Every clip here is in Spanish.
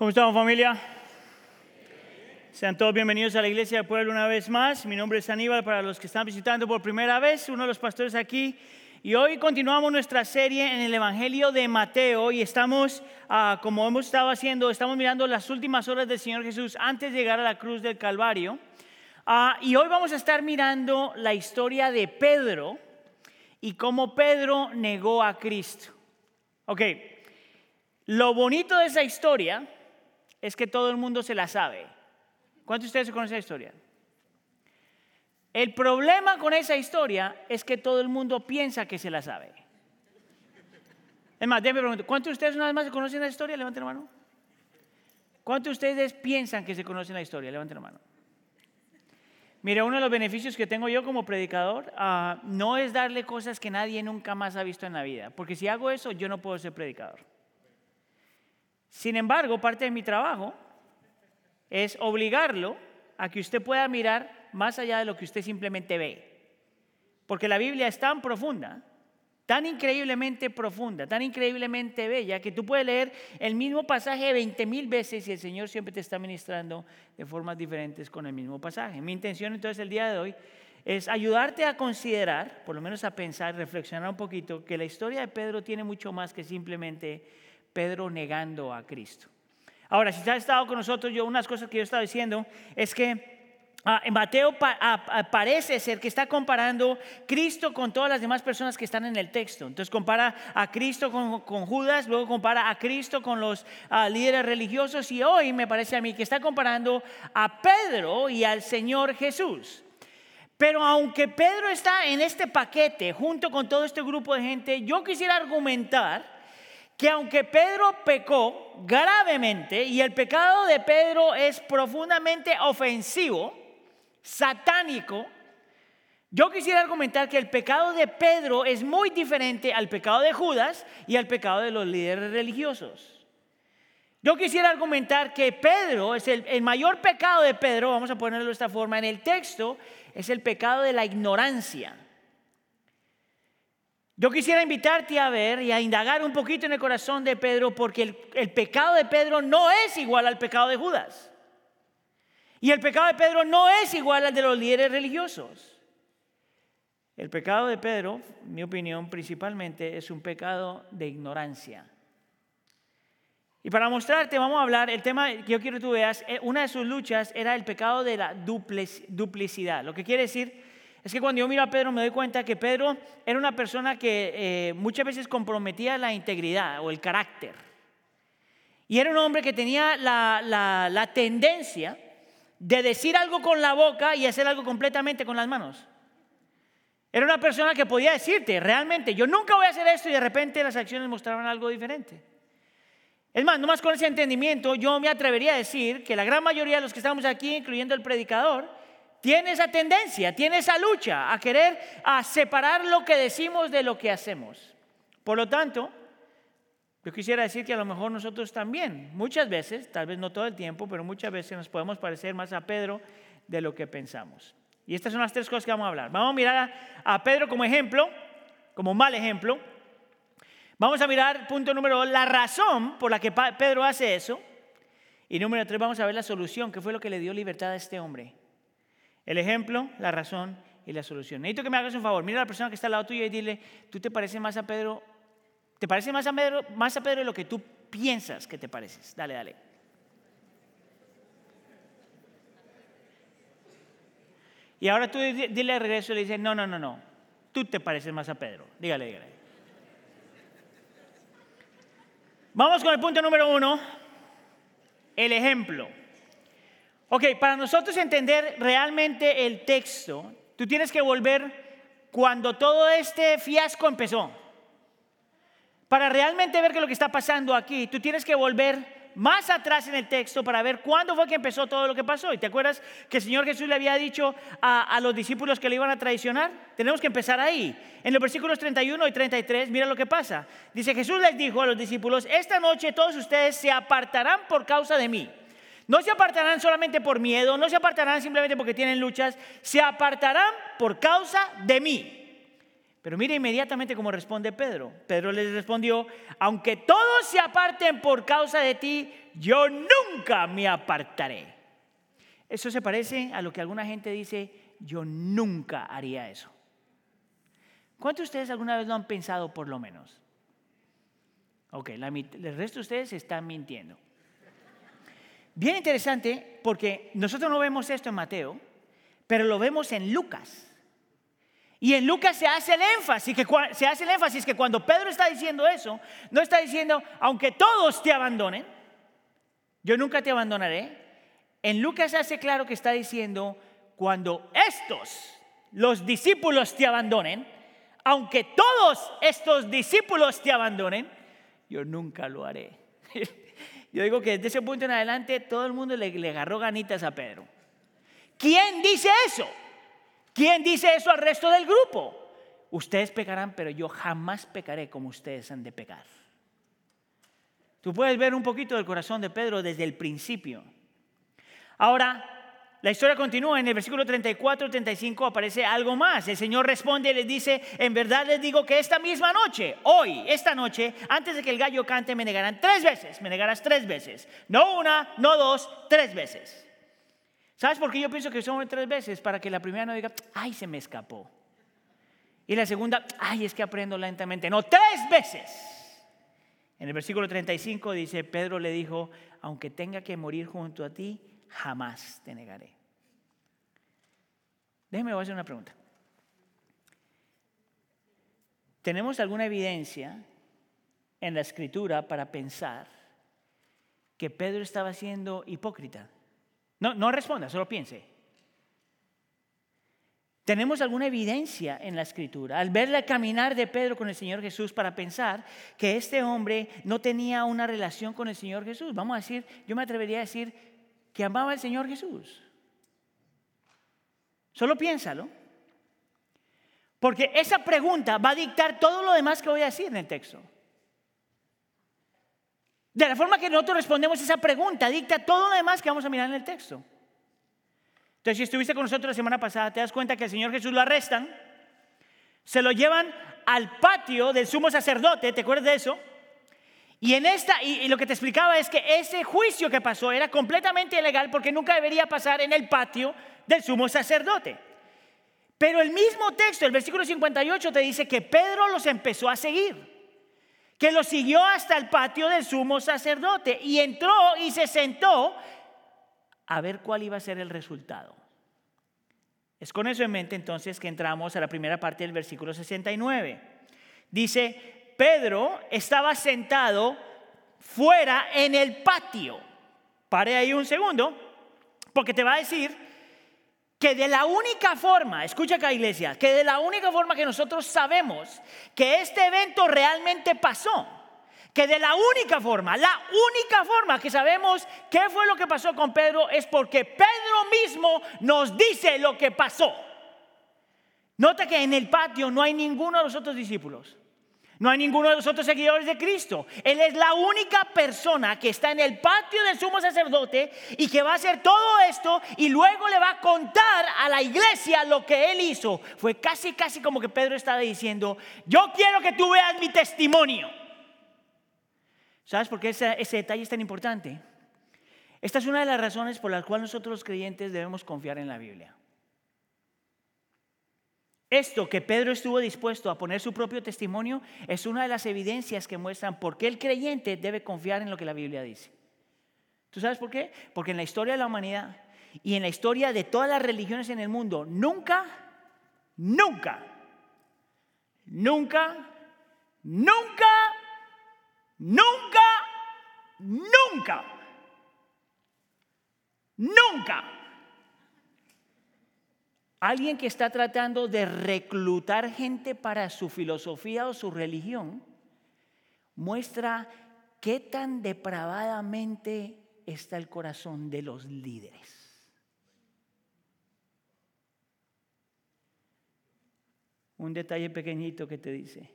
¿Cómo estamos familia? Sean todos bienvenidos a la Iglesia del Pueblo una vez más. Mi nombre es Aníbal para los que están visitando por primera vez, uno de los pastores aquí. Y hoy continuamos nuestra serie en el Evangelio de Mateo y estamos, ah, como hemos estado haciendo, estamos mirando las últimas horas del Señor Jesús antes de llegar a la cruz del Calvario. Ah, y hoy vamos a estar mirando la historia de Pedro y cómo Pedro negó a Cristo. Ok, lo bonito de esa historia es que todo el mundo se la sabe. ¿Cuántos de ustedes conocen esa historia? El problema con esa historia es que todo el mundo piensa que se la sabe. Es más, déjenme preguntar, ¿cuántos de ustedes una vez más conocen la historia? Levanten la mano. ¿Cuántos de ustedes piensan que se conocen la historia? Levanten la mano. Mira, uno de los beneficios que tengo yo como predicador ah, no es darle cosas que nadie nunca más ha visto en la vida, porque si hago eso yo no puedo ser predicador. Sin embargo, parte de mi trabajo es obligarlo a que usted pueda mirar más allá de lo que usted simplemente ve. Porque la Biblia es tan profunda, tan increíblemente profunda, tan increíblemente bella, que tú puedes leer el mismo pasaje 20 mil veces y el Señor siempre te está ministrando de formas diferentes con el mismo pasaje. Mi intención entonces el día de hoy es ayudarte a considerar, por lo menos a pensar, reflexionar un poquito, que la historia de Pedro tiene mucho más que simplemente Pedro negando a Cristo. Ahora, si has estado con nosotros, yo unas cosas que yo estaba diciendo es que ah, en Mateo ah, parece ser que está comparando Cristo con todas las demás personas que están en el texto. Entonces compara a Cristo con, Judas, luego compara a Cristo con los ah, líderes religiosos y hoy me parece a mí que está comparando a Pedro y al Señor Jesús. Pero aunque Pedro está en este paquete junto con todo este grupo de gente, yo quisiera argumentar que aunque Pedro pecó gravemente y el pecado de Pedro es profundamente ofensivo, satánico, yo quisiera argumentar que el pecado de Pedro es muy diferente al pecado de Judas y al pecado de los líderes religiosos. Yo quisiera argumentar que Pedro es el, el mayor pecado de Pedro, vamos a ponerlo de esta forma, en el texto, es el pecado de la ignorancia. Yo quisiera invitarte a ver y a indagar un poquito en el corazón de Pedro porque el, pecado de Pedro no es igual al pecado de Judas. Y el pecado de Pedro no es igual al de los líderes religiosos. El pecado de Pedro, en mi opinión, principalmente es un pecado de ignorancia. Y para mostrarte, vamos a hablar, el tema que yo quiero que tú veas, eh, una de sus luchas era el pecado de la duplicidad. Lo que quiere decir es que cuando yo miro a Pedro me doy cuenta que Pedro era una persona que eh, muchas veces comprometía la integridad o el carácter. Y era un hombre que tenía la, tendencia de decir algo con la boca y hacer algo completamente con las manos. Era una persona que podía decirte, realmente, yo nunca voy a hacer esto y de repente las acciones mostraban algo diferente. Es más, nomás con ese entendimiento, yo me atrevería a decir que la gran mayoría de los que estamos aquí, incluyendo el predicador, tiene esa tendencia, tiene esa lucha a querer a separar lo que decimos de lo que hacemos. Por lo tanto, yo quisiera decir que a lo mejor nosotros también, muchas veces, tal vez no todo el tiempo, pero muchas veces nos podemos parecer más a Pedro de lo que pensamos. Y estas son las tres cosas que vamos a hablar. Vamos a mirar a, Pedro como ejemplo, como mal ejemplo. Vamos a mirar, punto número dos, la razón por la que Pedro hace eso. Y número tres, vamos a ver la solución, que fue lo que le dio libertad a este hombre. El ejemplo, la razón y la solución. Necesito que me hagas un favor. Mira a la persona que está al lado tuyo y dile, tú te pareces más a Pedro, te pareces más a Pedro, más a Pedro de lo que tú piensas que te pareces. Dale, dale. Y ahora tú dile de regreso y le dices, no, no, no, no, tú te pareces más a Pedro. Dígale, dígale. Vamos con el punto número uno, el ejemplo. Ok, para nosotros entender realmente el texto, tú tienes que volver cuando todo este fiasco empezó. Para realmente ver qué es lo que está pasando aquí, tú tienes que volver más atrás en el texto para ver cuándo fue que empezó todo lo que pasó. ¿Y te acuerdas que el Señor Jesús le había dicho a, a, los discípulos que le iban a traicionar? Tenemos que empezar ahí. En los versículos 31 y 33, mira lo que pasa. Dice, Jesús les dijo a los discípulos, esta noche todos ustedes se apartarán por causa de mí. No se apartarán solamente por miedo, no se apartarán simplemente porque tienen luchas, se apartarán por causa de mí. Pero mire inmediatamente cómo responde Pedro. Pedro les respondió, aunque todos se aparten por causa de ti, yo nunca me apartaré. Eso se parece a lo que alguna gente dice, yo nunca haría eso. ¿Cuántos de ustedes alguna vez lo han pensado por lo menos? Ok, el resto de ustedes están mintiendo. Bien interesante porque nosotros no vemos esto en Mateo, pero lo vemos en Lucas. Y en Lucas se hace el énfasis, que, cuando Pedro está diciendo eso, no está diciendo, aunque todos te abandonen, yo nunca te abandonaré. En Lucas se hace claro que está diciendo, cuando estos, los discípulos te abandonen, aunque todos estos discípulos te abandonen, yo nunca lo haré. Yo digo que desde ese punto en adelante todo el mundo le, le agarró ganitas a Pedro. ¿Quién dice eso? ¿Quién dice eso al resto del grupo? Ustedes pecarán, pero yo jamás pecaré como ustedes han de pecar. Tú puedes ver un poquito del corazón de Pedro desde el principio. Ahora, la historia continúa. En el versículo 34 35 aparece algo más. El Señor responde y les dice, en verdad les digo que esta misma noche, hoy, esta noche, antes de que el gallo cante, me negarán tres veces. Me negarás tres veces. No una, no dos, tres veces. ¿Sabes por qué yo pienso que son tres veces? Para que la primera no diga, ay, se me escapó. Y la segunda, ay, es que aprendo lentamente. No, tres veces. En el versículo 35 dice, Pedro le dijo, aunque tenga que morir junto a ti, jamás te negaré. Déjeme hacer una pregunta. ¿Tenemos alguna evidencia en la escritura para pensar que Pedro estaba siendo hipócrita? No, no responda, solo piense. Tenemos alguna evidencia en la escritura al ver el caminar de Pedro con el Señor Jesús para pensar que este hombre no tenía una relación con el Señor Jesús. Vamos a decir, yo me atrevería a decir que amaba al Señor Jesús. Solo piénsalo. Porque esa pregunta va a dictar todo lo demás que voy a decir en el texto. De la forma que nosotros respondemos esa pregunta, dicta todo lo demás que vamos a mirar en el texto. Entonces, si estuviste con nosotros la semana pasada, te das cuenta que el Señor Jesús lo arrestan, se lo llevan al patio del sumo sacerdote, ¿te acuerdas de eso? Y en esta, y, lo que te explicaba es que ese juicio que pasó era completamente ilegal porque nunca debería pasar en el patio del sumo sacerdote. Pero el mismo texto, el versículo 58, te dice que Pedro los empezó a seguir que lo siguió hasta el patio del sumo sacerdote y entró y se sentó a ver cuál iba a ser el resultado. Es con eso en mente entonces que entramos a la primera parte del versículo 69. Dice, Pedro estaba sentado fuera en el patio. Pare ahí un segundo, porque te va a decir que de la única forma, escucha acá iglesia, que de la única forma que nosotros sabemos que este evento realmente pasó, que de la única forma, la única forma que sabemos qué fue lo que pasó con Pedro es porque Pedro mismo nos dice lo que pasó. Nota que en el patio no hay ninguno de los otros discípulos. No hay ninguno de los otros seguidores de Cristo. Él es la única persona que está en el patio del sumo sacerdote y que va a hacer todo esto y luego le va a contar a la iglesia lo que él hizo. Fue casi, casi como que Pedro estaba diciendo, yo quiero que tú veas mi testimonio. ¿Sabes por qué ese, detalle es tan importante? Esta es una de las razones por las cuales nosotros los creyentes debemos confiar en la Biblia. Esto que Pedro estuvo dispuesto a poner su propio testimonio es una de las evidencias que muestran por qué el creyente debe confiar en lo que la Biblia dice. ¿Tú sabes por qué? Porque en la historia de la humanidad y en la historia de todas las religiones en el mundo, nunca, nunca, nunca, nunca, nunca, nunca, nunca Alguien que está tratando de reclutar gente para su filosofía o su religión muestra qué tan depravadamente está el corazón de los líderes. Un detalle pequeñito que te dice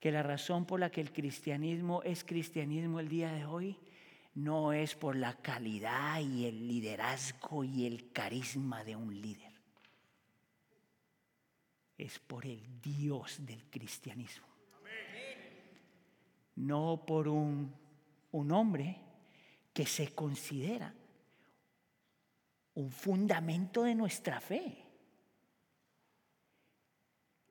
que la razón por la que el cristianismo es cristianismo el día de hoy no es por la calidad y el liderazgo y el carisma de un líder. es por el Dios del cristianismo. No por un, un hombre que se considera un fundamento de nuestra fe.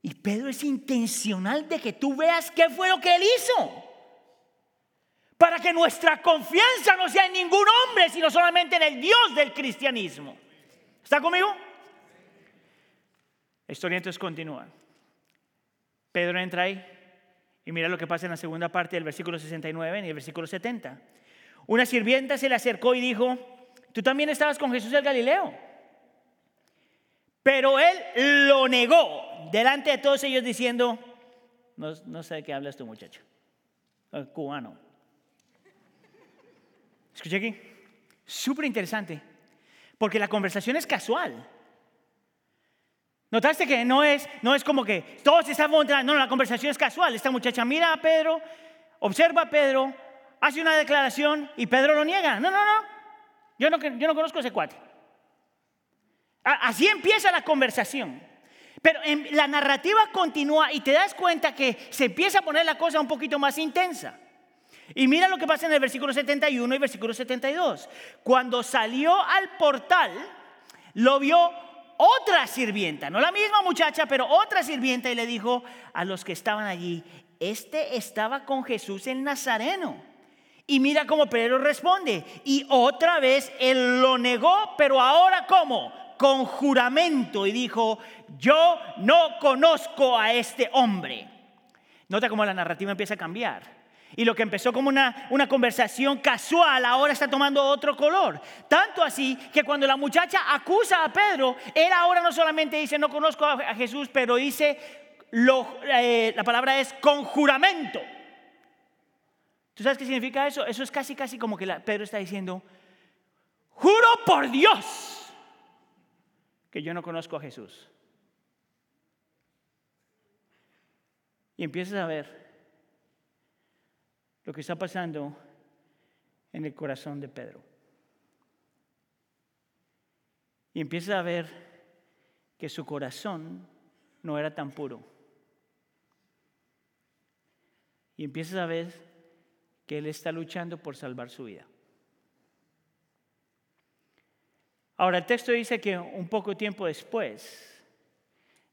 Y Pedro es intencional de que tú veas qué fue lo que él hizo. Para que nuestra confianza no sea en ningún hombre, sino solamente en el Dios del cristianismo. ¿Está conmigo? La historia entonces continúa. Pedro entra ahí y mira lo que pasa en la segunda parte del versículo 69 y el versículo 70. Una sirvienta se le acercó y dijo, tú también estabas con Jesús el Galileo. Pero él lo negó delante de todos ellos diciendo, no, sé de qué hablas tú muchacho, cubano. Escuché aquí, súper interesante, porque la conversación es casual. ¿Notaste que no es, no es como que todos están no, la conversación es casual. Esta muchacha mira a Pedro, observa a Pedro, hace una declaración y Pedro lo niega. No, no, no, yo no, yo no conozco ese cuate. Así empieza la conversación. Pero la narrativa continúa y te das cuenta que se empieza a poner la cosa un poquito más intensa. Y mira lo que pasa en el versículo 71 y versículo 72. Cuando salió al portal, lo vio otra sirvienta, no la misma muchacha, pero otra sirvienta y le dijo a los que estaban allí, este estaba con Jesús el Nazareno. Y mira cómo Pedro responde. Y otra vez él lo negó, pero ahora cómo? Con juramento. Y dijo, yo no conozco a este hombre. Nota cómo la narrativa empieza a cambiar. Y lo que empezó como una, una conversación casual ahora está tomando otro color. Tanto así que cuando la muchacha acusa a Pedro, él ahora no solamente dice no conozco a, Jesús, pero dice, eh, la palabra es con juramento. ¿Tú sabes qué significa eso? Eso es casi, casi como que Pedro está diciendo, juro por Dios que yo no conozco a Jesús. Y empiezas a ver lo que está pasando en el corazón de Pedro. Y empiezas a ver que su corazón no era tan puro. Y empiezas a ver que él está luchando por salvar su vida. Ahora, el texto dice que un poco tiempo después,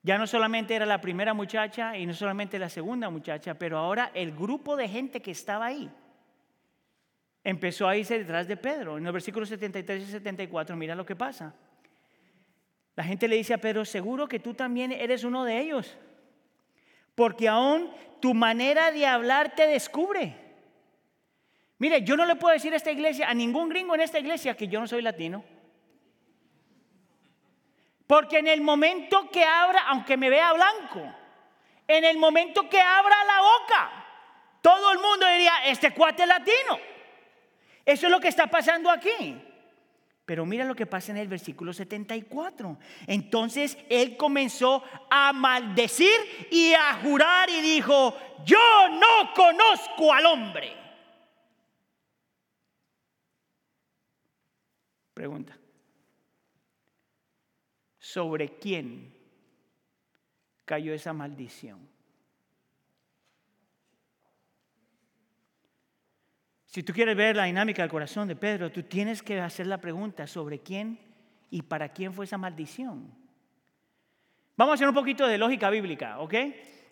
ya no solamente era la primera muchacha y no solamente la segunda muchacha, pero ahora el grupo de gente que estaba ahí empezó a irse detrás de Pedro. En los versículos 73 y 74, mira lo que pasa. La gente le dice a Pedro, seguro que tú también eres uno de ellos, porque aún tu manera de hablar te descubre. Mire, yo no le puedo decir a esta iglesia, a ningún gringo en esta iglesia, que yo no soy latino. Porque en el momento que abra, aunque me vea blanco, en el momento que abra la boca, todo el mundo diría, este cuate es latino. Eso es lo que está pasando aquí. Pero mira lo que pasa en el versículo 74. Entonces él comenzó a maldecir y a jurar y dijo, yo no conozco al hombre. Pregunta. ¿Sobre quién cayó esa maldición? Si tú quieres ver la dinámica del corazón de Pedro, tú tienes que hacer la pregunta sobre quién y para quién fue esa maldición. Vamos a hacer un poquito de lógica bíblica, ¿ok?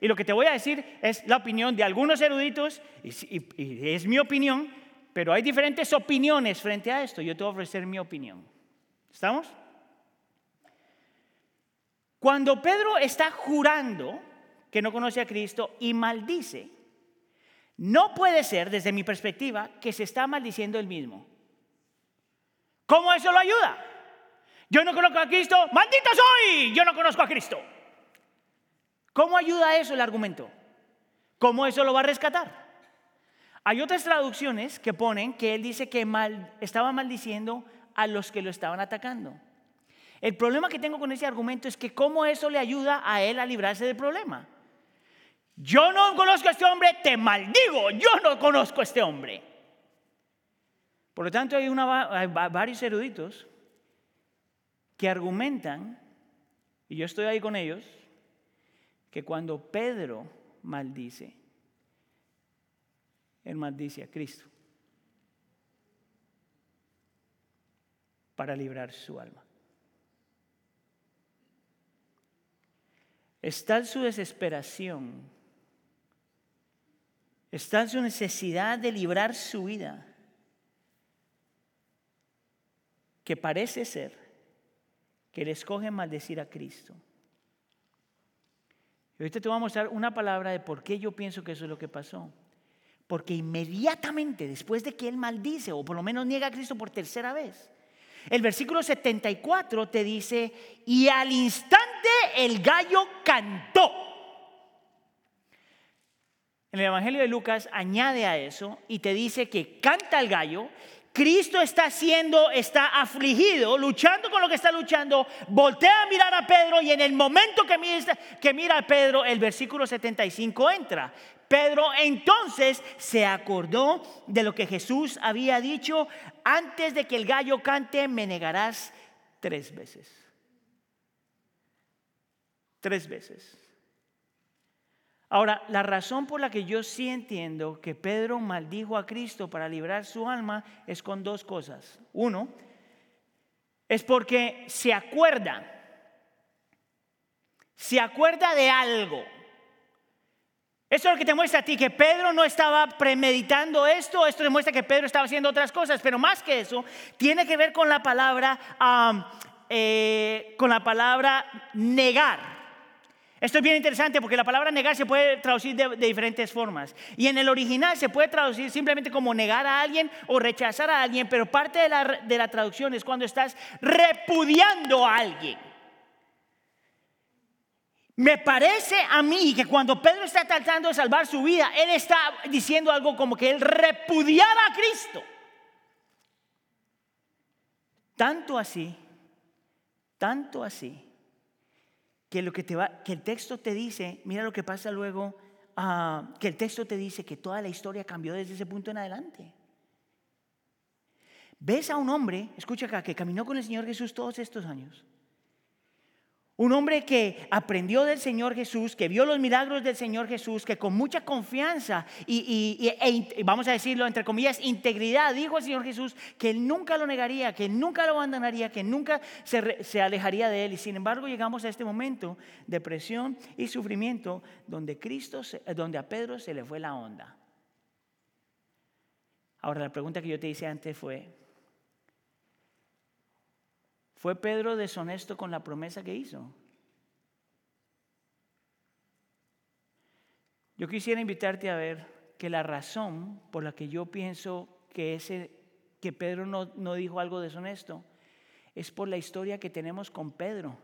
Y lo que te voy a decir es la opinión de algunos eruditos, y, es mi opinión, pero hay diferentes opiniones frente a esto. Yo te voy a ofrecer mi opinión. ¿Estamos? Cuando Pedro está jurando que no conoce a Cristo y maldice, no puede ser, desde mi perspectiva, que se está maldiciendo él mismo. ¿Cómo eso lo ayuda? Yo no conozco a Cristo, maldito soy, yo no conozco a Cristo. ¿Cómo ayuda eso el argumento? ¿Cómo eso lo va a rescatar? Hay otras traducciones que ponen que él dice que estaba maldiciendo a los que lo estaban atacando. El problema que tengo con ese argumento es que cómo eso le ayuda a él a librarse del problema. Yo no conozco a este hombre, te maldigo, yo no conozco a este hombre. Por lo tanto, hay, hay varios eruditos que argumentan, y yo estoy ahí con ellos, que cuando Pedro maldice, él maldice a Cristo para librar su alma. Está en su desesperación, está en su necesidad de librar su vida, que parece ser que le escoge maldecir a Cristo. Y ahorita te voy a mostrar una palabra de por qué yo pienso que eso es lo que pasó. Porque inmediatamente después de que él maldice, o por lo menos niega a Cristo por tercera vez, el versículo 74 te dice, y al instante el gallo cantó. En el Evangelio de Lucas añade a eso y te dice que canta el gallo Cristo está haciendo, está afligido, luchando con lo que está luchando, voltea a mirar a Pedro y en el momento que mira, que mira a Pedro, el versículo 75 entra. Pedro entonces se acordó de lo que Jesús había dicho, antes de que el gallo cante, me negarás tres veces. Tres veces. Ahora, la razón por la que yo sí entiendo que Pedro maldijo a Cristo para librar su alma es con dos cosas. Uno, es porque se acuerda, se acuerda de algo. Eso es lo que te muestra a ti, que Pedro no estaba premeditando esto, esto demuestra que Pedro estaba haciendo otras cosas, pero más que eso, tiene que ver con la palabra, eh, con la palabra negar. Esto es bien interesante porque la palabra negar se puede traducir de, diferentes formas. Y en el original se puede traducir simplemente como negar a alguien o rechazar a alguien, pero parte de la, de la traducción es cuando estás repudiando a alguien. Me parece a mí que cuando Pedro está tratando de salvar su vida, él está diciendo algo como que él repudiaba a Cristo. Tanto así, tanto así, que lo que te va, que el texto te dice, mira lo que pasa luego, ah, que el texto te dice que toda la historia cambió desde ese punto en adelante. Ves a un hombre, escucha acá, que caminó con el Señor Jesús todos estos años un hombre que aprendió del Señor Jesús, que vio los milagros del Señor Jesús, que con mucha confianza y, e vamos a decirlo entre comillas, integridad, dijo al Señor Jesús que él nunca lo negaría, que nunca lo abandonaría, que nunca se, alejaría de él. Y sin embargo llegamos a este momento de presión y sufrimiento donde, Cristo, donde a Pedro se le fue la onda. Ahora la pregunta que yo te hice antes fue, ¿Fue Pedro deshonesto con la promesa que hizo? Yo quisiera invitarte a ver que la razón por la que yo pienso que, ese, que Pedro no, no dijo algo deshonesto es por la historia que tenemos con Pedro.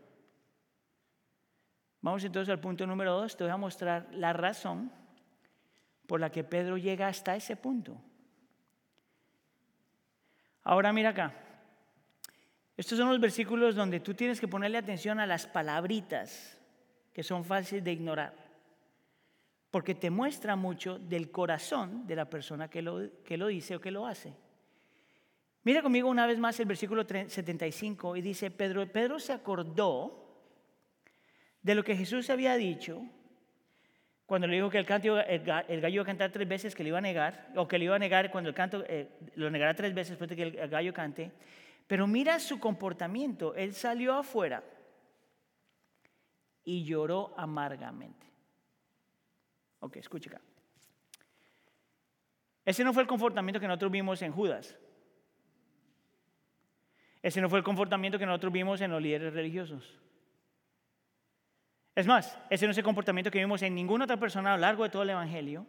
Vamos entonces al punto número dos. Te voy a mostrar la razón por la que Pedro llega hasta ese punto. Ahora mira acá. Estos son los versículos donde tú tienes que ponerle atención a las palabritas que son fáciles de ignorar, porque te muestra mucho del corazón de la persona que lo, que lo dice o que lo hace. Mira conmigo una vez más el versículo 75 y dice, Pedro, Pedro se acordó de lo que Jesús había dicho cuando le dijo que el, canto, el, gallo iba a cantar tres veces, que le iba a negar, o que le iba a negar cuando el canto eh, lo negará tres veces después de que el gallo cante. Pero mira su comportamiento. Él salió afuera y lloró amargamente. Ok, escucha acá. Ese no fue el comportamiento que nosotros vimos en Judas. Ese no fue el comportamiento que nosotros vimos en los líderes religiosos. Es más, ese no es el comportamiento que vimos en ninguna otra persona a lo largo de todo el Evangelio.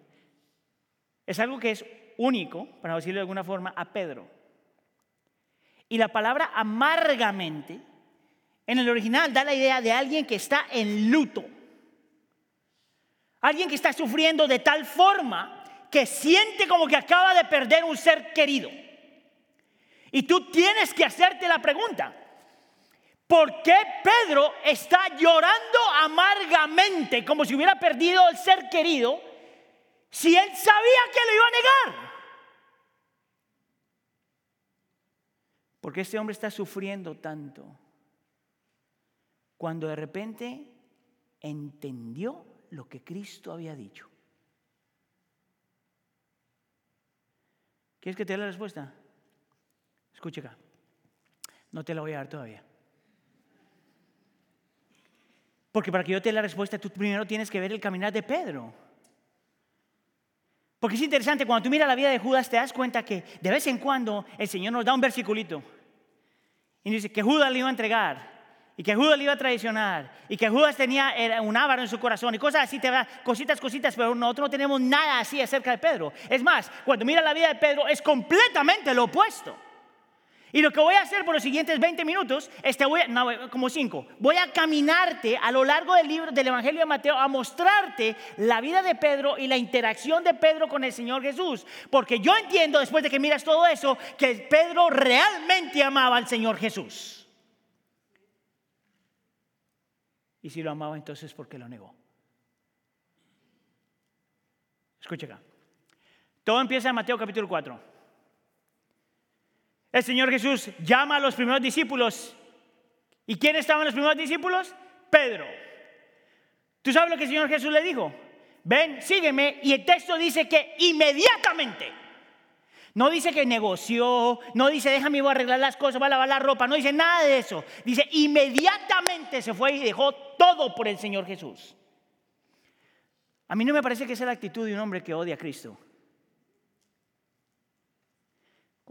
Es algo que es único, para decirlo de alguna forma, a Pedro. Y la palabra amargamente en el original da la idea de alguien que está en luto. Alguien que está sufriendo de tal forma que siente como que acaba de perder un ser querido. Y tú tienes que hacerte la pregunta, ¿por qué Pedro está llorando amargamente como si hubiera perdido el ser querido si él sabía que lo iba a negar? Porque este hombre está sufriendo tanto? Cuando de repente entendió lo que Cristo había dicho. ¿Quieres que te dé la respuesta? Escucha. No te la voy a dar todavía. Porque para que yo te dé la respuesta, tú primero tienes que ver el caminar de Pedro. Porque es interesante, cuando tú miras la vida de Judas, te das cuenta que de vez en cuando el Señor nos da un versiculito. Y dice que Judas le iba a entregar. Y que Judas le iba a traicionar. Y que Judas tenía un ávaro en su corazón. Y cosas así, te da cositas, cositas. Pero nosotros no tenemos nada así acerca de Pedro. Es más, cuando mira la vida de Pedro, es completamente lo opuesto. Y lo que voy a hacer por los siguientes 20 minutos, este voy no, como 5, voy a caminarte a lo largo del libro del Evangelio de Mateo a mostrarte la vida de Pedro y la interacción de Pedro con el Señor Jesús. Porque yo entiendo, después de que miras todo eso, que Pedro realmente amaba al Señor Jesús. Y si lo amaba, entonces, ¿por qué lo negó? Escucha acá. Todo empieza en Mateo capítulo 4. El Señor Jesús llama a los primeros discípulos. ¿Y quién estaban los primeros discípulos? Pedro. ¿Tú sabes lo que el Señor Jesús le dijo? Ven, sígueme. Y el texto dice que inmediatamente. No dice que negoció, no dice déjame ir a arreglar las cosas, va a lavar la ropa, no dice nada de eso. Dice inmediatamente se fue y dejó todo por el Señor Jesús. A mí no me parece que esa es la actitud de un hombre que odia a Cristo.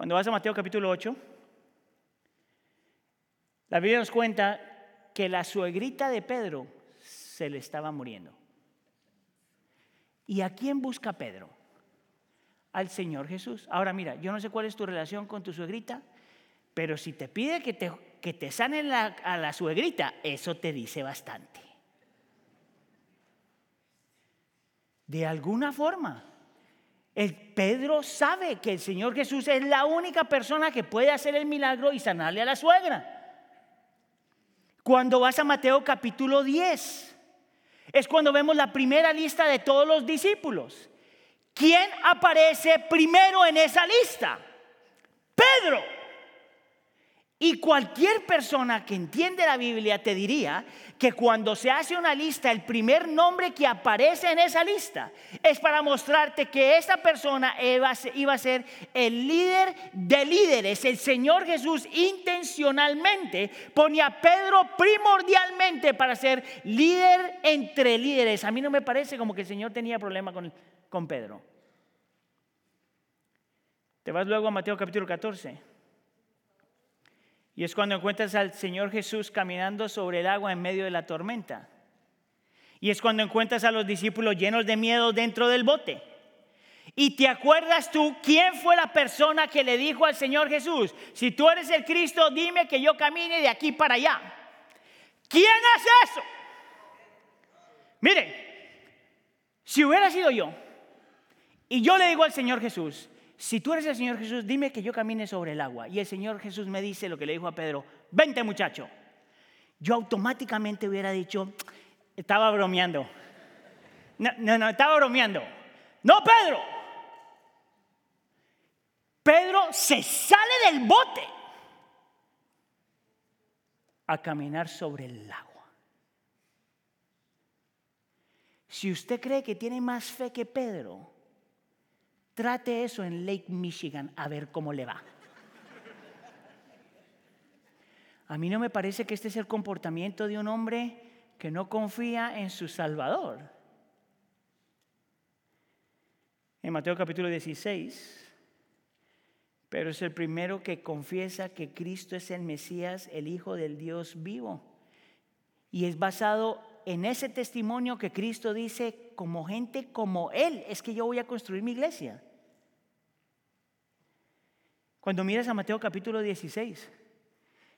Cuando vas a Mateo capítulo 8, la Biblia nos cuenta que la suegrita de Pedro se le estaba muriendo. ¿Y a quién busca Pedro? Al Señor Jesús. Ahora mira, yo no sé cuál es tu relación con tu suegrita, pero si te pide que te, que te sanen a la suegrita, eso te dice bastante. De alguna forma, el Pedro sabe que el Señor Jesús es la única persona que puede hacer el milagro y sanarle a la suegra. Cuando vas a Mateo capítulo 10, es cuando vemos la primera lista de todos los discípulos. ¿Quién aparece primero en esa lista? Pedro. Y cualquier persona que entiende la Biblia te diría que cuando se hace una lista, el primer nombre que aparece en esa lista es para mostrarte que esa persona iba a ser el líder de líderes. El Señor Jesús intencionalmente pone a Pedro primordialmente para ser líder entre líderes. A mí no me parece como que el Señor tenía problema con, con Pedro. Te vas luego a Mateo capítulo 14. Y es cuando encuentras al Señor Jesús caminando sobre el agua en medio de la tormenta. Y es cuando encuentras a los discípulos llenos de miedo dentro del bote. Y te acuerdas tú quién fue la persona que le dijo al Señor Jesús, si tú eres el Cristo, dime que yo camine de aquí para allá. ¿Quién hace eso? Miren, si hubiera sido yo y yo le digo al Señor Jesús, si tú eres el Señor Jesús, dime que yo camine sobre el agua. Y el Señor Jesús me dice lo que le dijo a Pedro, vente muchacho. Yo automáticamente hubiera dicho, estaba bromeando. No, no, no, estaba bromeando. No, Pedro. Pedro se sale del bote a caminar sobre el agua. Si usted cree que tiene más fe que Pedro, Trate eso en Lake Michigan a ver cómo le va. A mí no me parece que este es el comportamiento de un hombre que no confía en su Salvador. En Mateo capítulo 16, pero es el primero que confiesa que Cristo es el Mesías, el Hijo del Dios vivo. Y es basado en ese testimonio que Cristo dice, como gente como Él, es que yo voy a construir mi iglesia. Cuando miras a Mateo capítulo 16,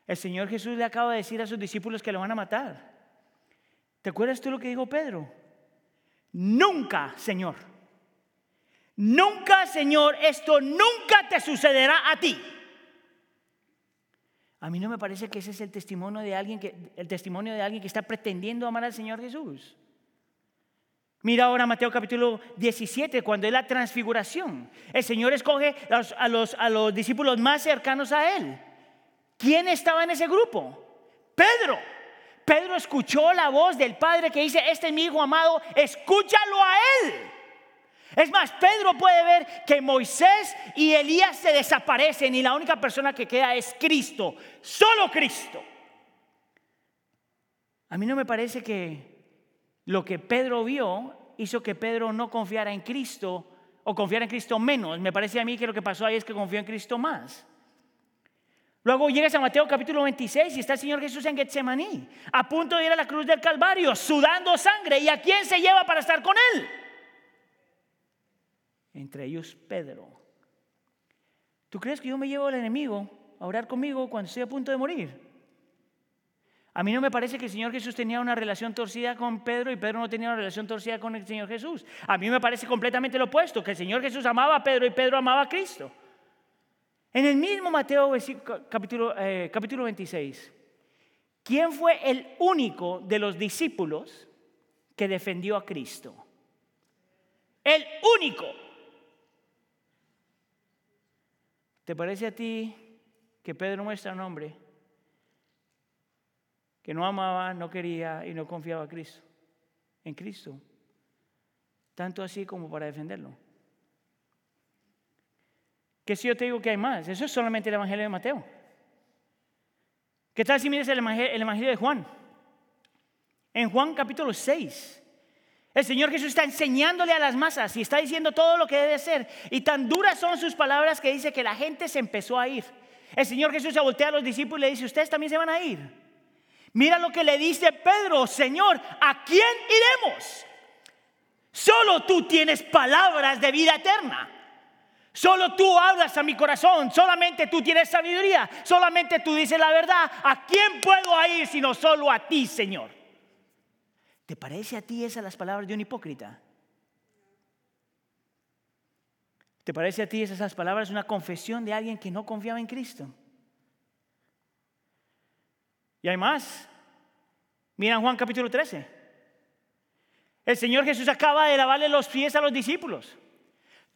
el Señor Jesús le acaba de decir a sus discípulos que lo van a matar. ¿Te acuerdas tú lo que dijo Pedro? Nunca, Señor. Nunca, Señor, esto nunca te sucederá a ti. A mí no me parece que ese es el testimonio de alguien que el testimonio de alguien que está pretendiendo amar al Señor Jesús. Mira ahora Mateo capítulo 17, cuando es la transfiguración. El Señor escoge a los, a los discípulos más cercanos a Él. ¿Quién estaba en ese grupo? Pedro. Pedro escuchó la voz del Padre que dice, este es mi Hijo amado, escúchalo a Él. Es más, Pedro puede ver que Moisés y Elías se desaparecen y la única persona que queda es Cristo, solo Cristo. A mí no me parece que lo que Pedro vio hizo que Pedro no confiara en Cristo o confiara en Cristo menos. Me parece a mí que lo que pasó ahí es que confió en Cristo más. Luego llegas a Mateo capítulo 26 y está el Señor Jesús en Getsemaní, a punto de ir a la cruz del Calvario, sudando sangre. ¿Y a quién se lleva para estar con él? Entre ellos Pedro. ¿Tú crees que yo me llevo al enemigo a orar conmigo cuando estoy a punto de morir? A mí no me parece que el Señor Jesús tenía una relación torcida con Pedro y Pedro no tenía una relación torcida con el Señor Jesús. A mí me parece completamente lo opuesto, que el Señor Jesús amaba a Pedro y Pedro amaba a Cristo. En el mismo Mateo capítulo, eh, capítulo 26, ¿quién fue el único de los discípulos que defendió a Cristo? El único. ¿Te parece a ti que Pedro muestra un hombre que no amaba, no quería y no confiaba en Cristo? En Cristo. Tanto así como para defenderlo. Que si yo te digo que hay más, eso es solamente el Evangelio de Mateo. ¿Qué tal si miras el Evangelio, de Juan? En Juan capítulo 6, el Señor Jesús está enseñándole a las masas y está diciendo todo lo que debe hacer. Y tan duras son sus palabras que dice que la gente se empezó a ir. El Señor Jesús se voltea a los discípulos y le dice, ustedes también se van a ir. Mira lo que le dice Pedro, Señor, ¿a quién iremos? Solo tú tienes palabras de vida eterna. Solo tú hablas a mi corazón, solamente tú tienes sabiduría, solamente tú dices la verdad. ¿A quién puedo ir sino solo a ti, Señor? ¿Te parece a ti esas las palabras de un hipócrita? ¿Te parece a ti esas palabras una confesión de alguien que no confiaba en Cristo? Y hay más. Mira Juan capítulo 13. El Señor Jesús acaba de lavarle los pies a los discípulos.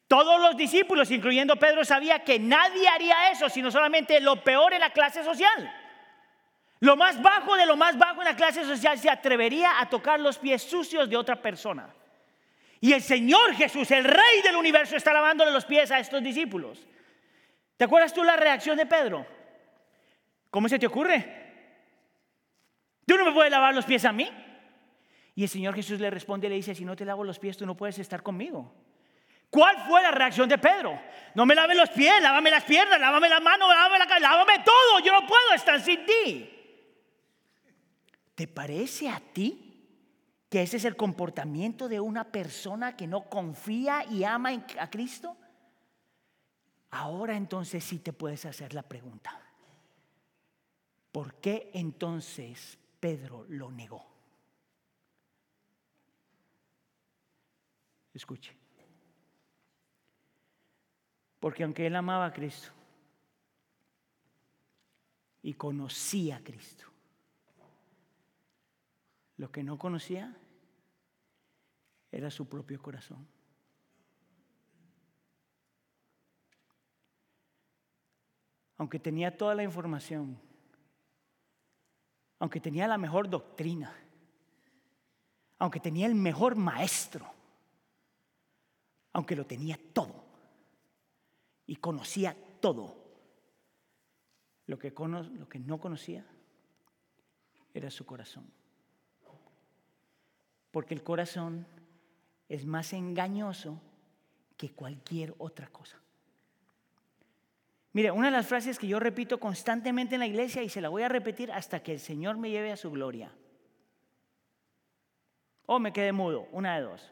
Todos los discípulos, incluyendo Pedro, sabía que nadie haría eso, sino solamente lo peor en la clase social. Lo más bajo de lo más bajo en la clase social se atrevería a tocar los pies sucios de otra persona. Y el Señor Jesús, el Rey del universo, está lavándole los pies a estos discípulos. ¿Te acuerdas tú la reacción de Pedro? ¿Cómo se te ocurre? ¿Tú no me puedes lavar los pies a mí? Y el Señor Jesús le responde y le dice, si no te lavo los pies, tú no puedes estar conmigo. ¿Cuál fue la reacción de Pedro? No me lave los pies, lávame las piernas, lávame las manos, lávame la cabeza, lávame todo. Yo no puedo estar sin ti. ¿Te parece a ti que ese es el comportamiento de una persona que no confía y ama a Cristo? Ahora entonces sí te puedes hacer la pregunta. ¿Por qué entonces Pedro lo negó? Escuche. Porque aunque él amaba a Cristo y conocía a Cristo, lo que no conocía era su propio corazón. Aunque tenía toda la información, aunque tenía la mejor doctrina, aunque tenía el mejor maestro, aunque lo tenía todo, y conocía todo. Lo que, no conocía era su corazón. Porque el corazón es más engañoso que cualquier otra cosa. Mire, una de las frases que yo repito constantemente en la iglesia y se la voy a repetir hasta que el Señor me lleve a su gloria. O me quedé mudo, una de dos.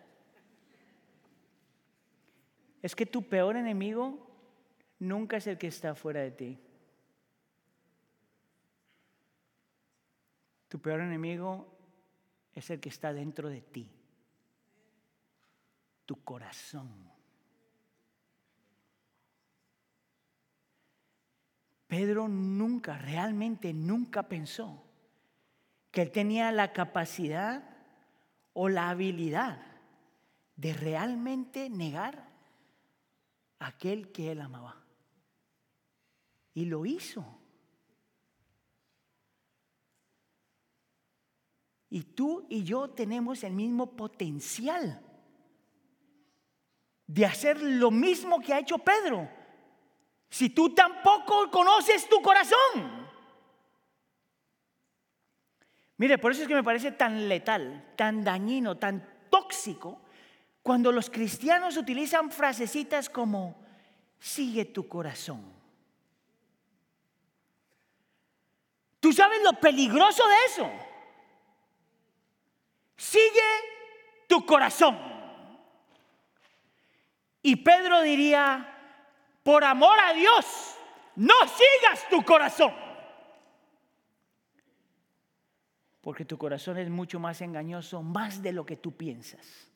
Es que tu peor enemigo nunca es el que está fuera de ti. Tu peor enemigo es el que está dentro de ti, tu corazón. Pedro nunca, realmente nunca pensó que él tenía la capacidad o la habilidad de realmente negar a aquel que él amaba. Y lo hizo. Y tú y yo tenemos el mismo potencial de hacer lo mismo que ha hecho Pedro. Si tú tampoco conoces tu corazón. Mire, por eso es que me parece tan letal, tan dañino, tan tóxico, cuando los cristianos utilizan frasecitas como, sigue tu corazón. ¿Tú sabes lo peligroso de eso? Sigue tu corazón. Y Pedro diría, por amor a Dios, no sigas tu corazón. Porque tu corazón es mucho más engañoso, más de lo que tú piensas.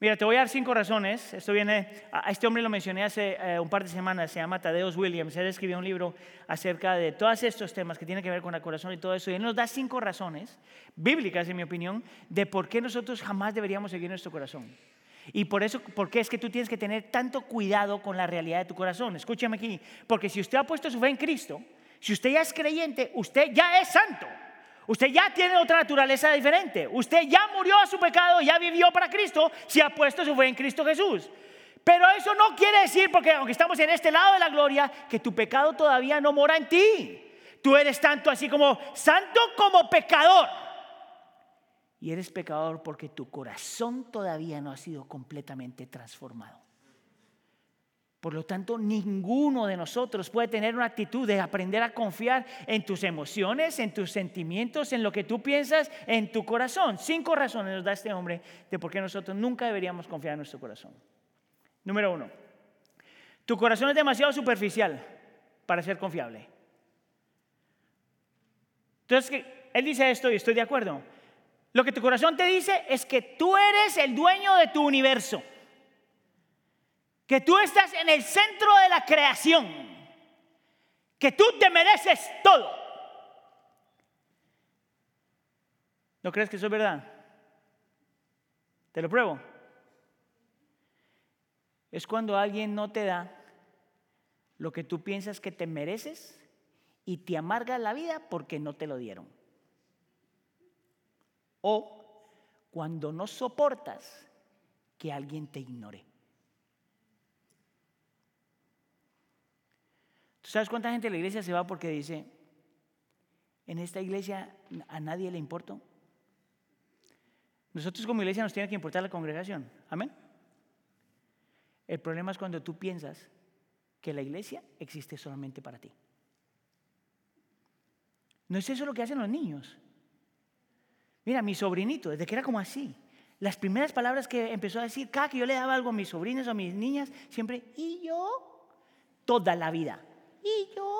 Mira, te voy a dar cinco razones. Esto viene, a este hombre lo mencioné hace eh, un par de semanas, se llama Tadeus Williams. Él escribió un libro acerca de todos estos temas que tienen que ver con el corazón y todo eso. Y él nos da cinco razones, bíblicas en mi opinión, de por qué nosotros jamás deberíamos seguir nuestro corazón. Y por eso, ¿por qué es que tú tienes que tener tanto cuidado con la realidad de tu corazón? Escúchame aquí, porque si usted ha puesto su fe en Cristo, si usted ya es creyente, usted ya es santo. Usted ya tiene otra naturaleza diferente. Usted ya murió a su pecado, ya vivió para Cristo, si ha puesto su fe en Cristo Jesús. Pero eso no quiere decir, porque aunque estamos en este lado de la gloria, que tu pecado todavía no mora en ti. Tú eres tanto así como santo como pecador. Y eres pecador porque tu corazón todavía no ha sido completamente transformado. Por lo tanto, ninguno de nosotros puede tener una actitud de aprender a confiar en tus emociones, en tus sentimientos, en lo que tú piensas, en tu corazón. Cinco razones nos da este hombre de por qué nosotros nunca deberíamos confiar en nuestro corazón. Número uno, tu corazón es demasiado superficial para ser confiable. Entonces, él dice esto y estoy de acuerdo. Lo que tu corazón te dice es que tú eres el dueño de tu universo que tú estás en el centro de la creación, que tú te mereces todo. ¿No crees que eso es verdad? Te lo pruebo. Es cuando alguien no te da lo que tú piensas que te mereces y te amarga la vida porque no te lo dieron. O cuando no soportas que alguien te ignore. sabes cuánta gente de la iglesia se va porque dice, en esta iglesia a nadie le importa? Nosotros como iglesia nos tiene que importar la congregación. Amén. El problema es cuando tú piensas que la iglesia existe solamente para ti. No es eso lo que hacen los niños. Mira, mi sobrinito, desde que era como así, las primeras palabras que empezó a decir, cada que yo le daba algo a mis sobrinos o a mis niñas, siempre, y yo, toda la vida. ¿Y yo?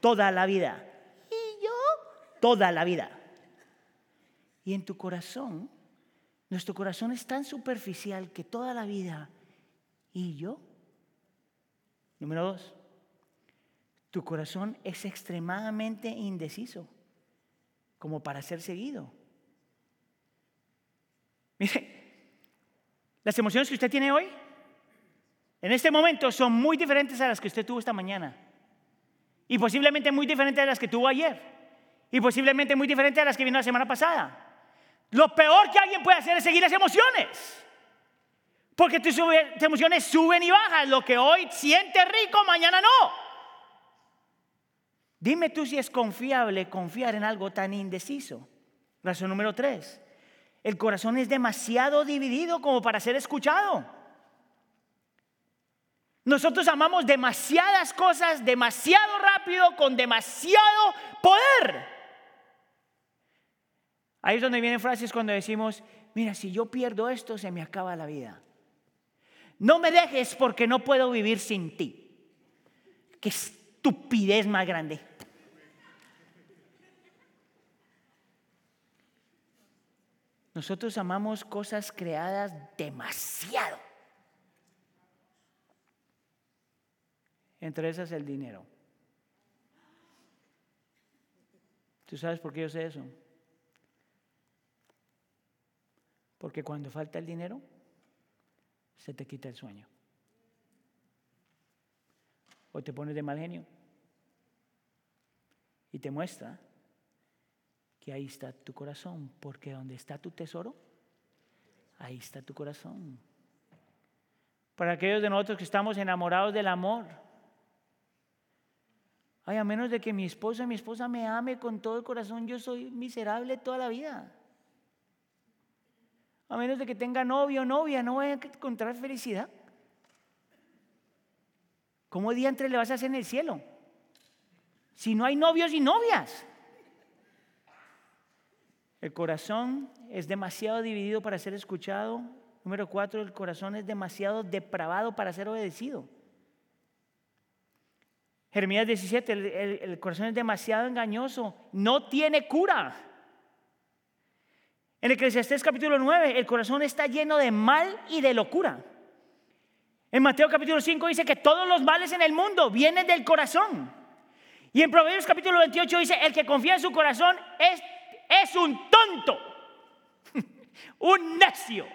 Toda la vida. ¿Y yo? Toda la vida. Y en tu corazón, nuestro corazón es tan superficial que toda la vida. ¿Y yo? Número dos, tu corazón es extremadamente indeciso, como para ser seguido. Mire, las emociones que usted tiene hoy, en este momento, son muy diferentes a las que usted tuvo esta mañana. Y posiblemente muy diferente a las que tuvo ayer. Y posiblemente muy diferente a las que vino la semana pasada. Lo peor que alguien puede hacer es seguir las emociones. Porque tus, emociones suben y bajan. Lo que hoy siente rico, mañana no. Dime tú si es confiable confiar en algo tan indeciso. Razón número tres. El corazón es demasiado dividido como para ser escuchado. Nosotros amamos demasiadas cosas demasiado rápido, con demasiado poder. Ahí es donde vienen frases cuando decimos, mira, si yo pierdo esto, se me acaba la vida. No me dejes porque no puedo vivir sin ti. Qué estupidez más grande. Nosotros amamos cosas creadas demasiado. Entre esas el dinero. ¿Tú sabes por qué yo sé eso? Porque cuando falta el dinero, se te quita el sueño. O te pones de mal genio. Y te muestra que ahí está tu corazón, porque donde está tu tesoro, ahí está tu corazón. Para aquellos de nosotros que estamos enamorados del amor, ay, a menos de que mi esposa, mi esposa me ame con todo el corazón, yo soy miserable toda la vida. A menos de que tenga novio o novia, no voy a encontrar felicidad. ¿Cómo diantre le vas a hacer en el cielo? Si no hay novios y novias. El corazón es demasiado dividido para ser escuchado. Número cuatro, el corazón es demasiado depravado para ser obedecido. Jeremías 17, el, corazón es demasiado engañoso, no tiene cura. En Eclesiastés capítulo 9, el corazón está lleno de mal y de locura. En Mateo capítulo 5 dice que todos los males en el mundo vienen del corazón. Y en Proverbios capítulo 28 dice, el que confía en su corazón es es un tonto, un necio.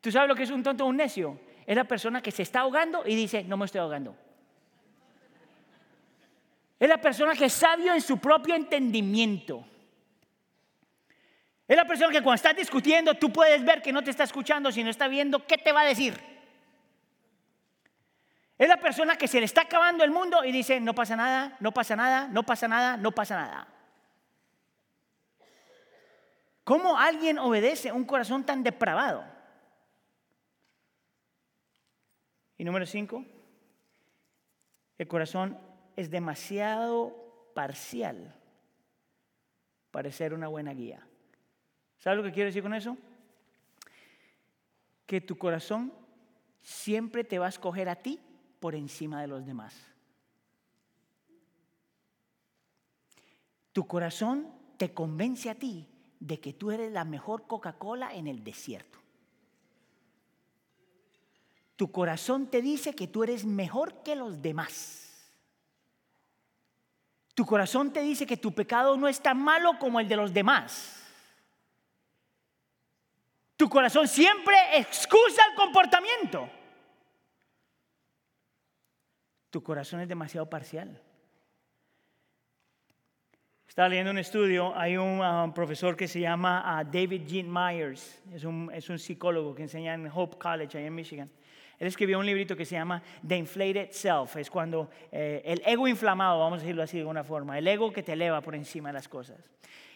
¿Tú sabes lo que es un tonto o un necio? Es la persona que se está ahogando y dice, no me estoy ahogando. Es la persona que es sabio en su propio entendimiento. Es la persona que cuando estás discutiendo tú puedes ver que no te está escuchando, sino está viendo qué te va a decir. Es la persona que se le está acabando el mundo y dice, no pasa nada, no pasa nada, no pasa nada, no pasa nada. ¿Cómo alguien obedece un corazón tan depravado? Y número cinco, el corazón es demasiado parcial para ser una buena guía. ¿Sabes lo que quiero decir con eso? Que tu corazón siempre te va a escoger a ti por encima de los demás. Tu corazón te convence a ti de que tú eres la mejor Coca-Cola en el desierto. Tu corazón te dice que tú eres mejor que los demás. Tu corazón te dice que tu pecado no es tan malo como el de los demás. Tu corazón siempre excusa el comportamiento. Tu corazón es demasiado parcial. Estaba leyendo un estudio, hay un um, profesor que se llama uh, David Jean Myers, es un, es un, psicólogo que enseña en Hope College, ahí en Michigan. Él escribió un librito que se llama The Inflated Self, es cuando eh, el ego inflamado, vamos a decirlo así de alguna forma, el ego que te eleva por encima de las cosas.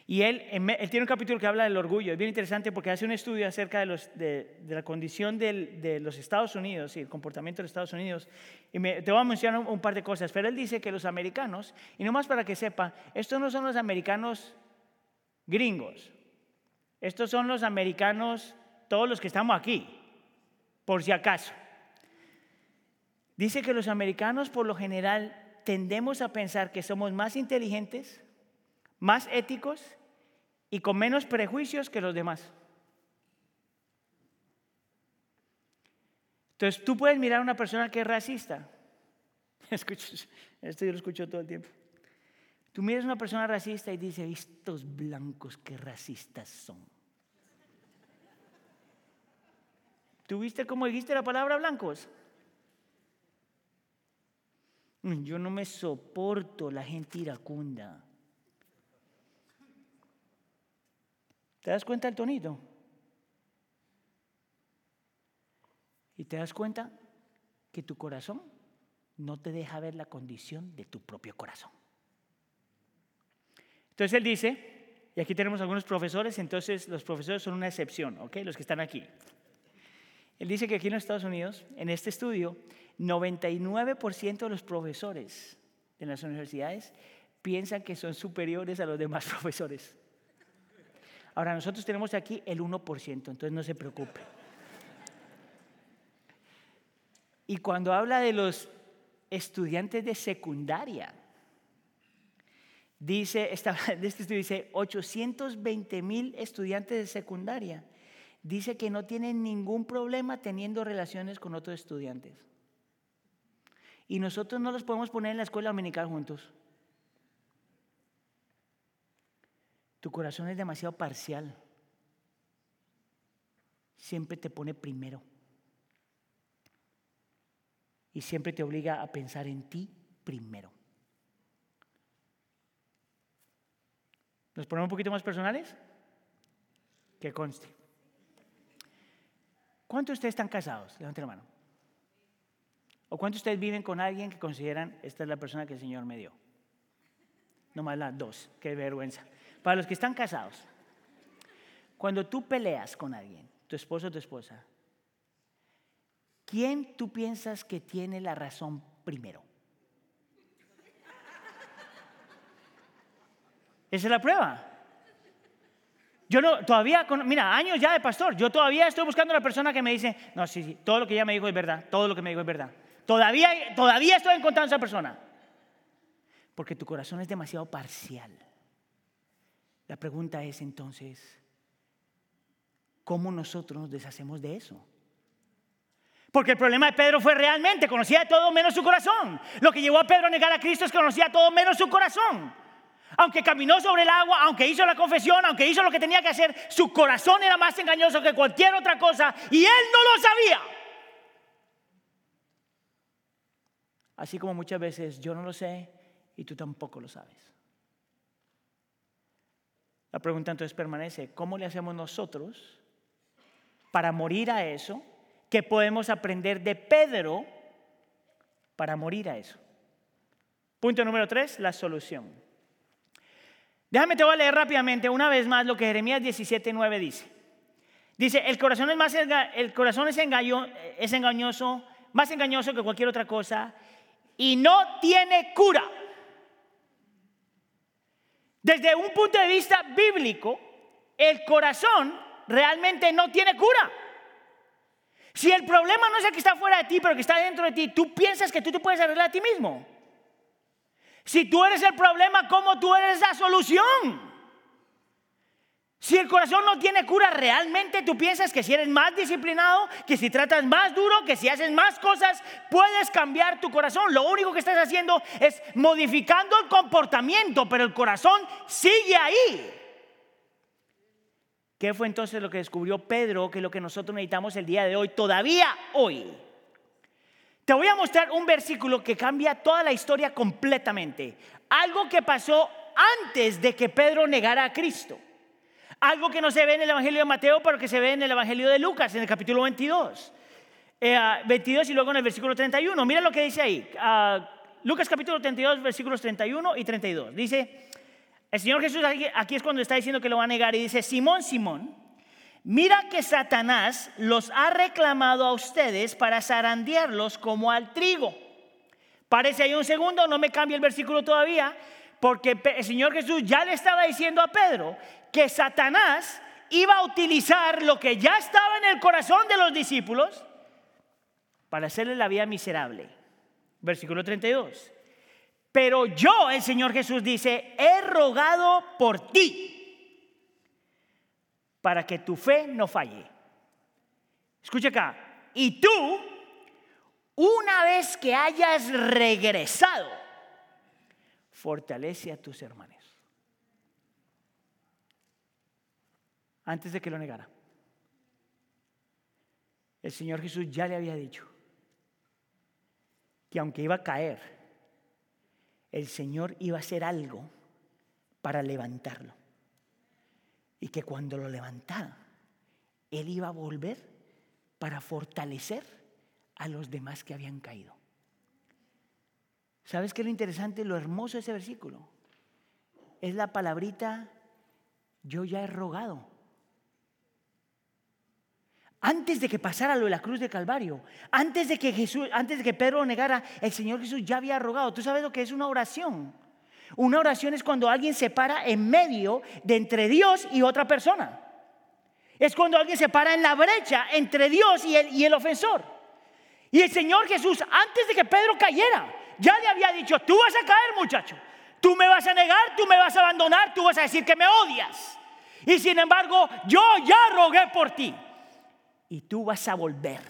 Y él, tiene un capítulo que habla del orgullo. Es bien interesante porque hace un estudio acerca de, la condición de los Estados Unidos y el comportamiento de los Estados Unidos. Y te voy a mencionar un, par de cosas. Pero él dice que los americanos, y nomás para que sepa, estos no son los americanos gringos. Estos son los americanos, todos los que estamos aquí, por si acaso. Dice que los americanos por lo general tendemos a pensar que somos más inteligentes, más éticos y con menos prejuicios que los demás. Entonces tú puedes mirar a una persona que es racista. Esto yo lo escucho todo el tiempo. Tú miras a una persona racista y dices, estos blancos qué racistas son. ¿Tú viste cómo dijiste la palabra blancos? Yo no me soporto la gente iracunda. ¿Te das cuenta del tonito? Y te das cuenta que tu corazón no te deja ver la condición de tu propio corazón. Entonces él dice, y aquí tenemos algunos profesores, entonces los profesores son una excepción, ¿ok? Los que están aquí. Él dice que aquí en los Estados Unidos, en este estudio, 99% de los profesores de las universidades piensan que son superiores a los demás profesores. Ahora, nosotros tenemos aquí el 1%, entonces no se preocupe. Y cuando habla de los estudiantes de secundaria, dice, este estudio dice 820 mil estudiantes de secundaria. Dice que no tienen ningún problema teniendo relaciones con otros estudiantes. Y nosotros no los podemos poner en la escuela dominical juntos. Tu corazón es demasiado parcial. Siempre te pone primero. Y siempre te obliga a pensar en ti primero. ¿Nos ponemos un poquito más personales? Que conste. ¿Cuántos de ustedes están casados? Levanten la mano. ¿O cuántos de ustedes viven con alguien que consideran esta es la persona que el Señor me dio? No más las dos, qué vergüenza. Para los que están casados, cuando tú peleas con alguien, tu esposo o tu esposa, ¿quién tú piensas que tiene la razón primero? Esa es la prueba. Yo no, todavía, mira, años ya de pastor, yo todavía estoy buscando a la persona que me dice, no, sí, sí, todo lo que ella me dijo es verdad, todo lo que me dijo es verdad. Todavía, todavía estoy encontrando a esa persona. Porque tu corazón es demasiado parcial. La pregunta es entonces, ¿cómo nosotros nos deshacemos de eso? Porque el problema de Pedro fue realmente, conocía de todo menos su corazón. Lo que llevó a Pedro a negar a Cristo es que conocía todo menos su corazón. Aunque caminó sobre el agua, aunque hizo la confesión, aunque hizo lo que tenía que hacer, su corazón era más engañoso que cualquier otra cosa y él no lo sabía. Así como muchas veces yo no lo sé y tú tampoco lo sabes. La pregunta entonces permanece, ¿cómo le hacemos nosotros para morir a eso? ¿Qué podemos aprender de Pedro para morir a eso? Punto número tres, la solución. Déjame te voy a leer rápidamente una vez más lo que Jeremías 17:9 dice. Dice, el corazón es, más, el corazón es, es engañoso, más engañoso que cualquier otra cosa y no tiene cura. Desde un punto de vista bíblico, el corazón realmente no tiene cura. Si el problema no es el que está fuera de ti, pero que está dentro de ti, tú piensas que tú te puedes arreglar a ti mismo. Si tú eres el problema, ¿cómo tú eres la solución? Si el corazón no tiene cura, realmente tú piensas que si eres más disciplinado, que si tratas más duro, que si haces más cosas, puedes cambiar tu corazón. Lo único que estás haciendo es modificando el comportamiento, pero el corazón sigue ahí. ¿Qué fue entonces lo que descubrió Pedro, que es lo que nosotros necesitamos el día de hoy, todavía hoy? Te voy a mostrar un versículo que cambia toda la historia completamente. Algo que pasó antes de que Pedro negara a Cristo. Algo que no se ve en el Evangelio de Mateo, pero que se ve en el Evangelio de Lucas, en el capítulo 22. 22 eh, y luego en el versículo 31. Mira lo que dice ahí. Ah, Lucas capítulo 32, versículos 31 y 32. Dice, el Señor Jesús aquí, aquí es cuando está diciendo que lo va a negar y dice, Simón, Simón, mira que Satanás los ha reclamado a ustedes para zarandearlos como al trigo. Parece ahí un segundo, no me cambia el versículo todavía, porque el Señor Jesús ya le estaba diciendo a Pedro que Satanás iba a utilizar lo que ya estaba en el corazón de los discípulos para hacerle la vida miserable. Versículo 32. Pero yo, el Señor Jesús dice, he rogado por ti para que tu fe no falle. Escucha acá. Y tú, una vez que hayas regresado, fortalece a tus hermanos. Antes de que lo negara. El Señor Jesús ya le había dicho que aunque iba a caer, el Señor iba a hacer algo para levantarlo. Y que cuando lo levantara, Él iba a volver para fortalecer a los demás que habían caído. ¿Sabes qué es lo interesante, lo hermoso de ese versículo? Es la palabrita, yo ya he rogado. Antes de que pasara lo de la cruz de Calvario, antes de que Jesús, antes de que Pedro negara, el Señor Jesús ya había rogado. ¿Tú sabes lo que es una oración? Una oración es cuando alguien se para en medio de entre Dios y otra persona. Es cuando alguien se para en la brecha entre Dios y el, y el ofensor. Y el Señor Jesús, antes de que Pedro cayera, ya le había dicho, tú vas a caer muchacho, tú me vas a negar, tú me vas a abandonar, tú vas a decir que me odias. Y sin embargo, yo ya rogué por ti y tú vas a volver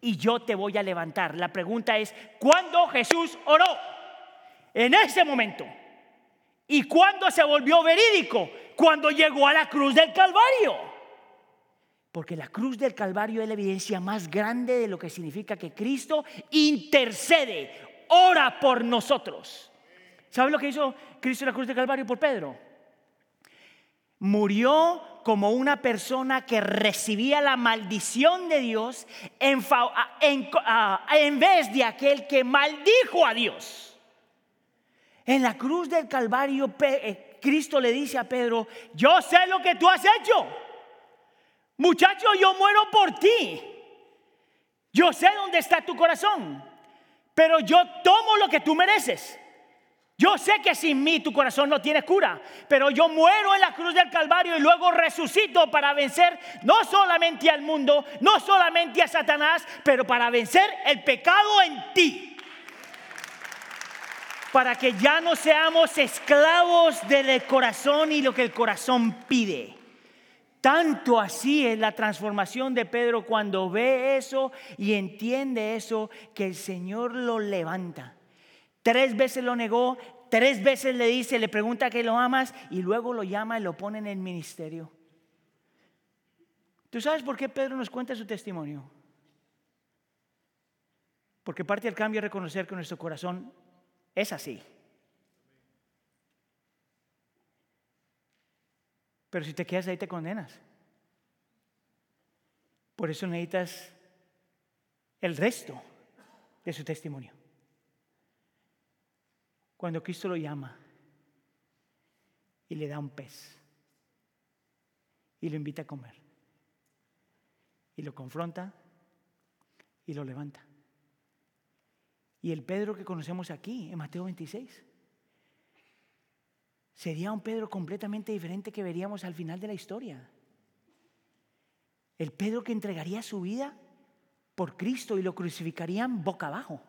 y yo te voy a levantar. La pregunta es, ¿cuándo Jesús oró? En ese momento. ¿Y cuándo se volvió verídico? Cuando llegó a la cruz del Calvario. Porque la cruz del Calvario es la evidencia más grande de lo que significa que Cristo intercede, ora por nosotros. ¿Sabes lo que hizo Cristo en la cruz del Calvario por Pedro? murió como una persona que recibía la maldición de Dios en, vez de aquel que maldijo a Dios. En la cruz del Calvario, eh, Cristo le dice a Pedro, yo sé lo que tú has hecho. Muchacho, yo muero por ti. Yo sé dónde está tu corazón, pero yo tomo lo que tú mereces. Yo sé que sin mí tu corazón no tiene cura, pero yo muero en la cruz del Calvario y luego resucito para vencer no solamente al mundo, no solamente a Satanás, pero para vencer el pecado en ti. Para que ya no seamos esclavos del corazón y lo que el corazón pide. Tanto así es la transformación de Pedro cuando ve eso y entiende eso que el Señor lo levanta. Tres veces lo negó, tres veces le dice, le pregunta que lo amas y luego lo llama y lo pone en el ministerio. ¿Tú sabes por qué Pedro nos cuenta su testimonio? Porque parte del cambio es reconocer que nuestro corazón es así. Pero si te quedas ahí te condenas. Por eso necesitas el resto de su testimonio cuando Cristo lo llama y le da un pez y lo invita a comer y lo confronta y lo levanta. Y el Pedro que conocemos aquí en Mateo 26 sería un Pedro completamente diferente que veríamos al final de la historia. El Pedro que entregaría su vida por Cristo y lo crucificarían boca abajo,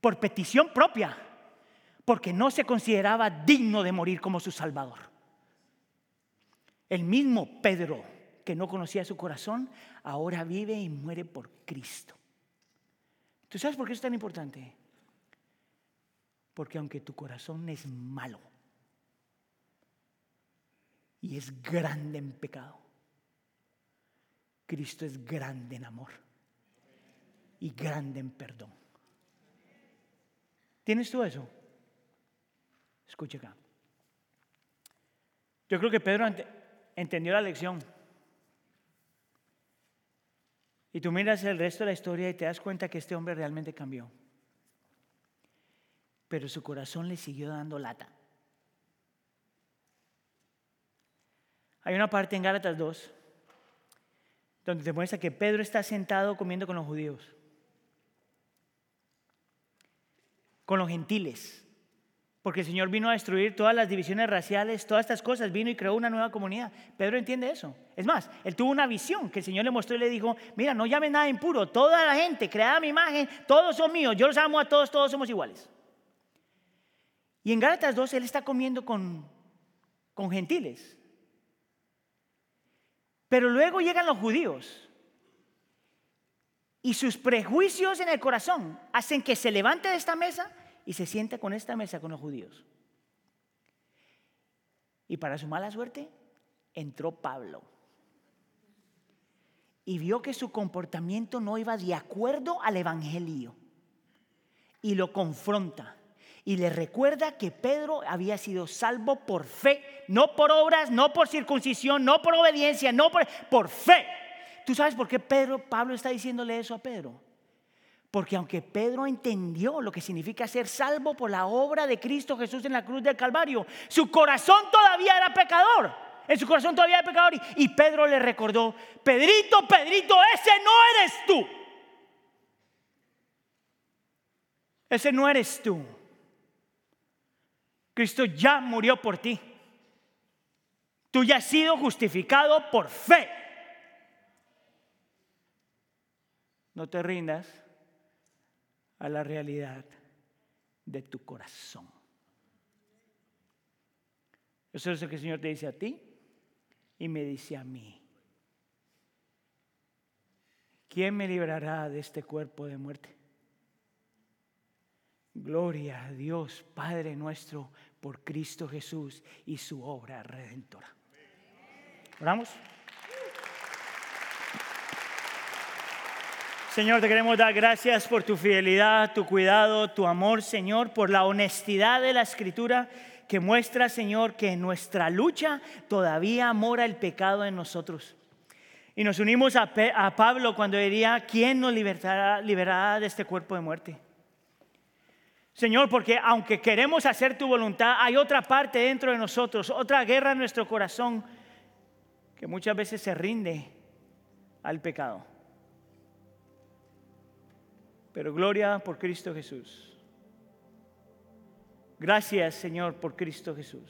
por petición propia porque no se consideraba digno de morir como su Salvador. El mismo Pedro, que no conocía su corazón, ahora vive y muere por Cristo. ¿Tú sabes por qué es tan importante? Porque aunque tu corazón es malo y es grande en pecado, Cristo es grande en amor y grande en perdón. ¿Tienes tú eso? Escuche acá. Yo creo que Pedro entendió la lección. Y tú miras el resto de la historia y te das cuenta que este hombre realmente cambió. Pero su corazón le siguió dando lata. Hay una parte en Gálatas 2 donde te muestra que Pedro está sentado comiendo con los judíos, con los gentiles. Porque el Señor vino a destruir todas las divisiones raciales, todas estas cosas, vino y creó una nueva comunidad. Pedro entiende eso. Es más, él tuvo una visión que el Señor le mostró y le dijo, mira, no llames nada impuro, toda la gente creada a mi imagen, todos son míos, yo los amo a todos, todos somos iguales. Y en Gálatas 2 él está comiendo con, con gentiles. Pero luego llegan los judíos y sus prejuicios en el corazón hacen que se levante de esta mesa y se sienta con esta mesa con los judíos. Y para su mala suerte, entró Pablo. Y vio que su comportamiento no iba de acuerdo al Evangelio. Y lo confronta. Y le recuerda que Pedro había sido salvo por fe, no por obras, no por circuncisión, no por obediencia, no por, por fe. ¿Tú sabes por qué Pedro, Pablo está diciéndole eso a Pedro? Porque aunque Pedro entendió lo que significa ser salvo por la obra de Cristo Jesús en la cruz del Calvario, su corazón todavía era pecador. En su corazón todavía era pecador. Y, Pedro le recordó, Pedrito, Pedrito, ese no eres tú. Ese no eres tú. Cristo ya murió por ti. Tú ya has sido justificado por fe. No te rindas a la realidad de tu corazón. Eso es lo que el Señor te dice a ti y me dice a mí. ¿Quién me librará de este cuerpo de muerte? Gloria a Dios, Padre nuestro, por Cristo Jesús y su obra redentora. ¿Oramos? Señor, te queremos dar gracias por tu fidelidad, tu cuidado, tu amor, Señor, por la honestidad de la escritura. que muestra, Señor, que en nuestra lucha todavía mora el pecado en nosotros. Y nos unimos a, Pablo cuando diría, ¿quién nos libertará, liberará de este cuerpo de muerte? Señor, porque aunque queremos hacer tu voluntad, hay otra parte dentro de nosotros, otra guerra en nuestro corazón que muchas veces se rinde al pecado. Pero gloria por Cristo Jesús. Gracias Señor por Cristo Jesús.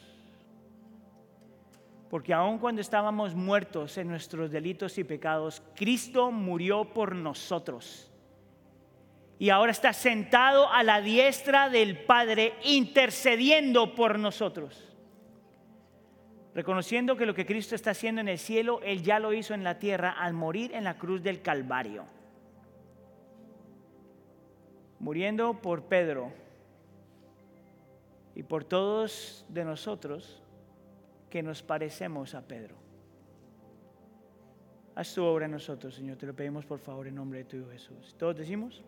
Porque aun cuando estábamos muertos en nuestros delitos y pecados, Cristo murió por nosotros. Y ahora está sentado a la diestra del Padre, intercediendo por nosotros. Reconociendo que lo que Cristo está haciendo en el cielo, Él ya lo hizo en la tierra al morir en la cruz del Calvario muriendo por Pedro y por todos de nosotros que nos parecemos a Pedro. Haz tu obra en nosotros, Señor. Te lo pedimos por favor en nombre de tu Jesús. ¿Todos decimos?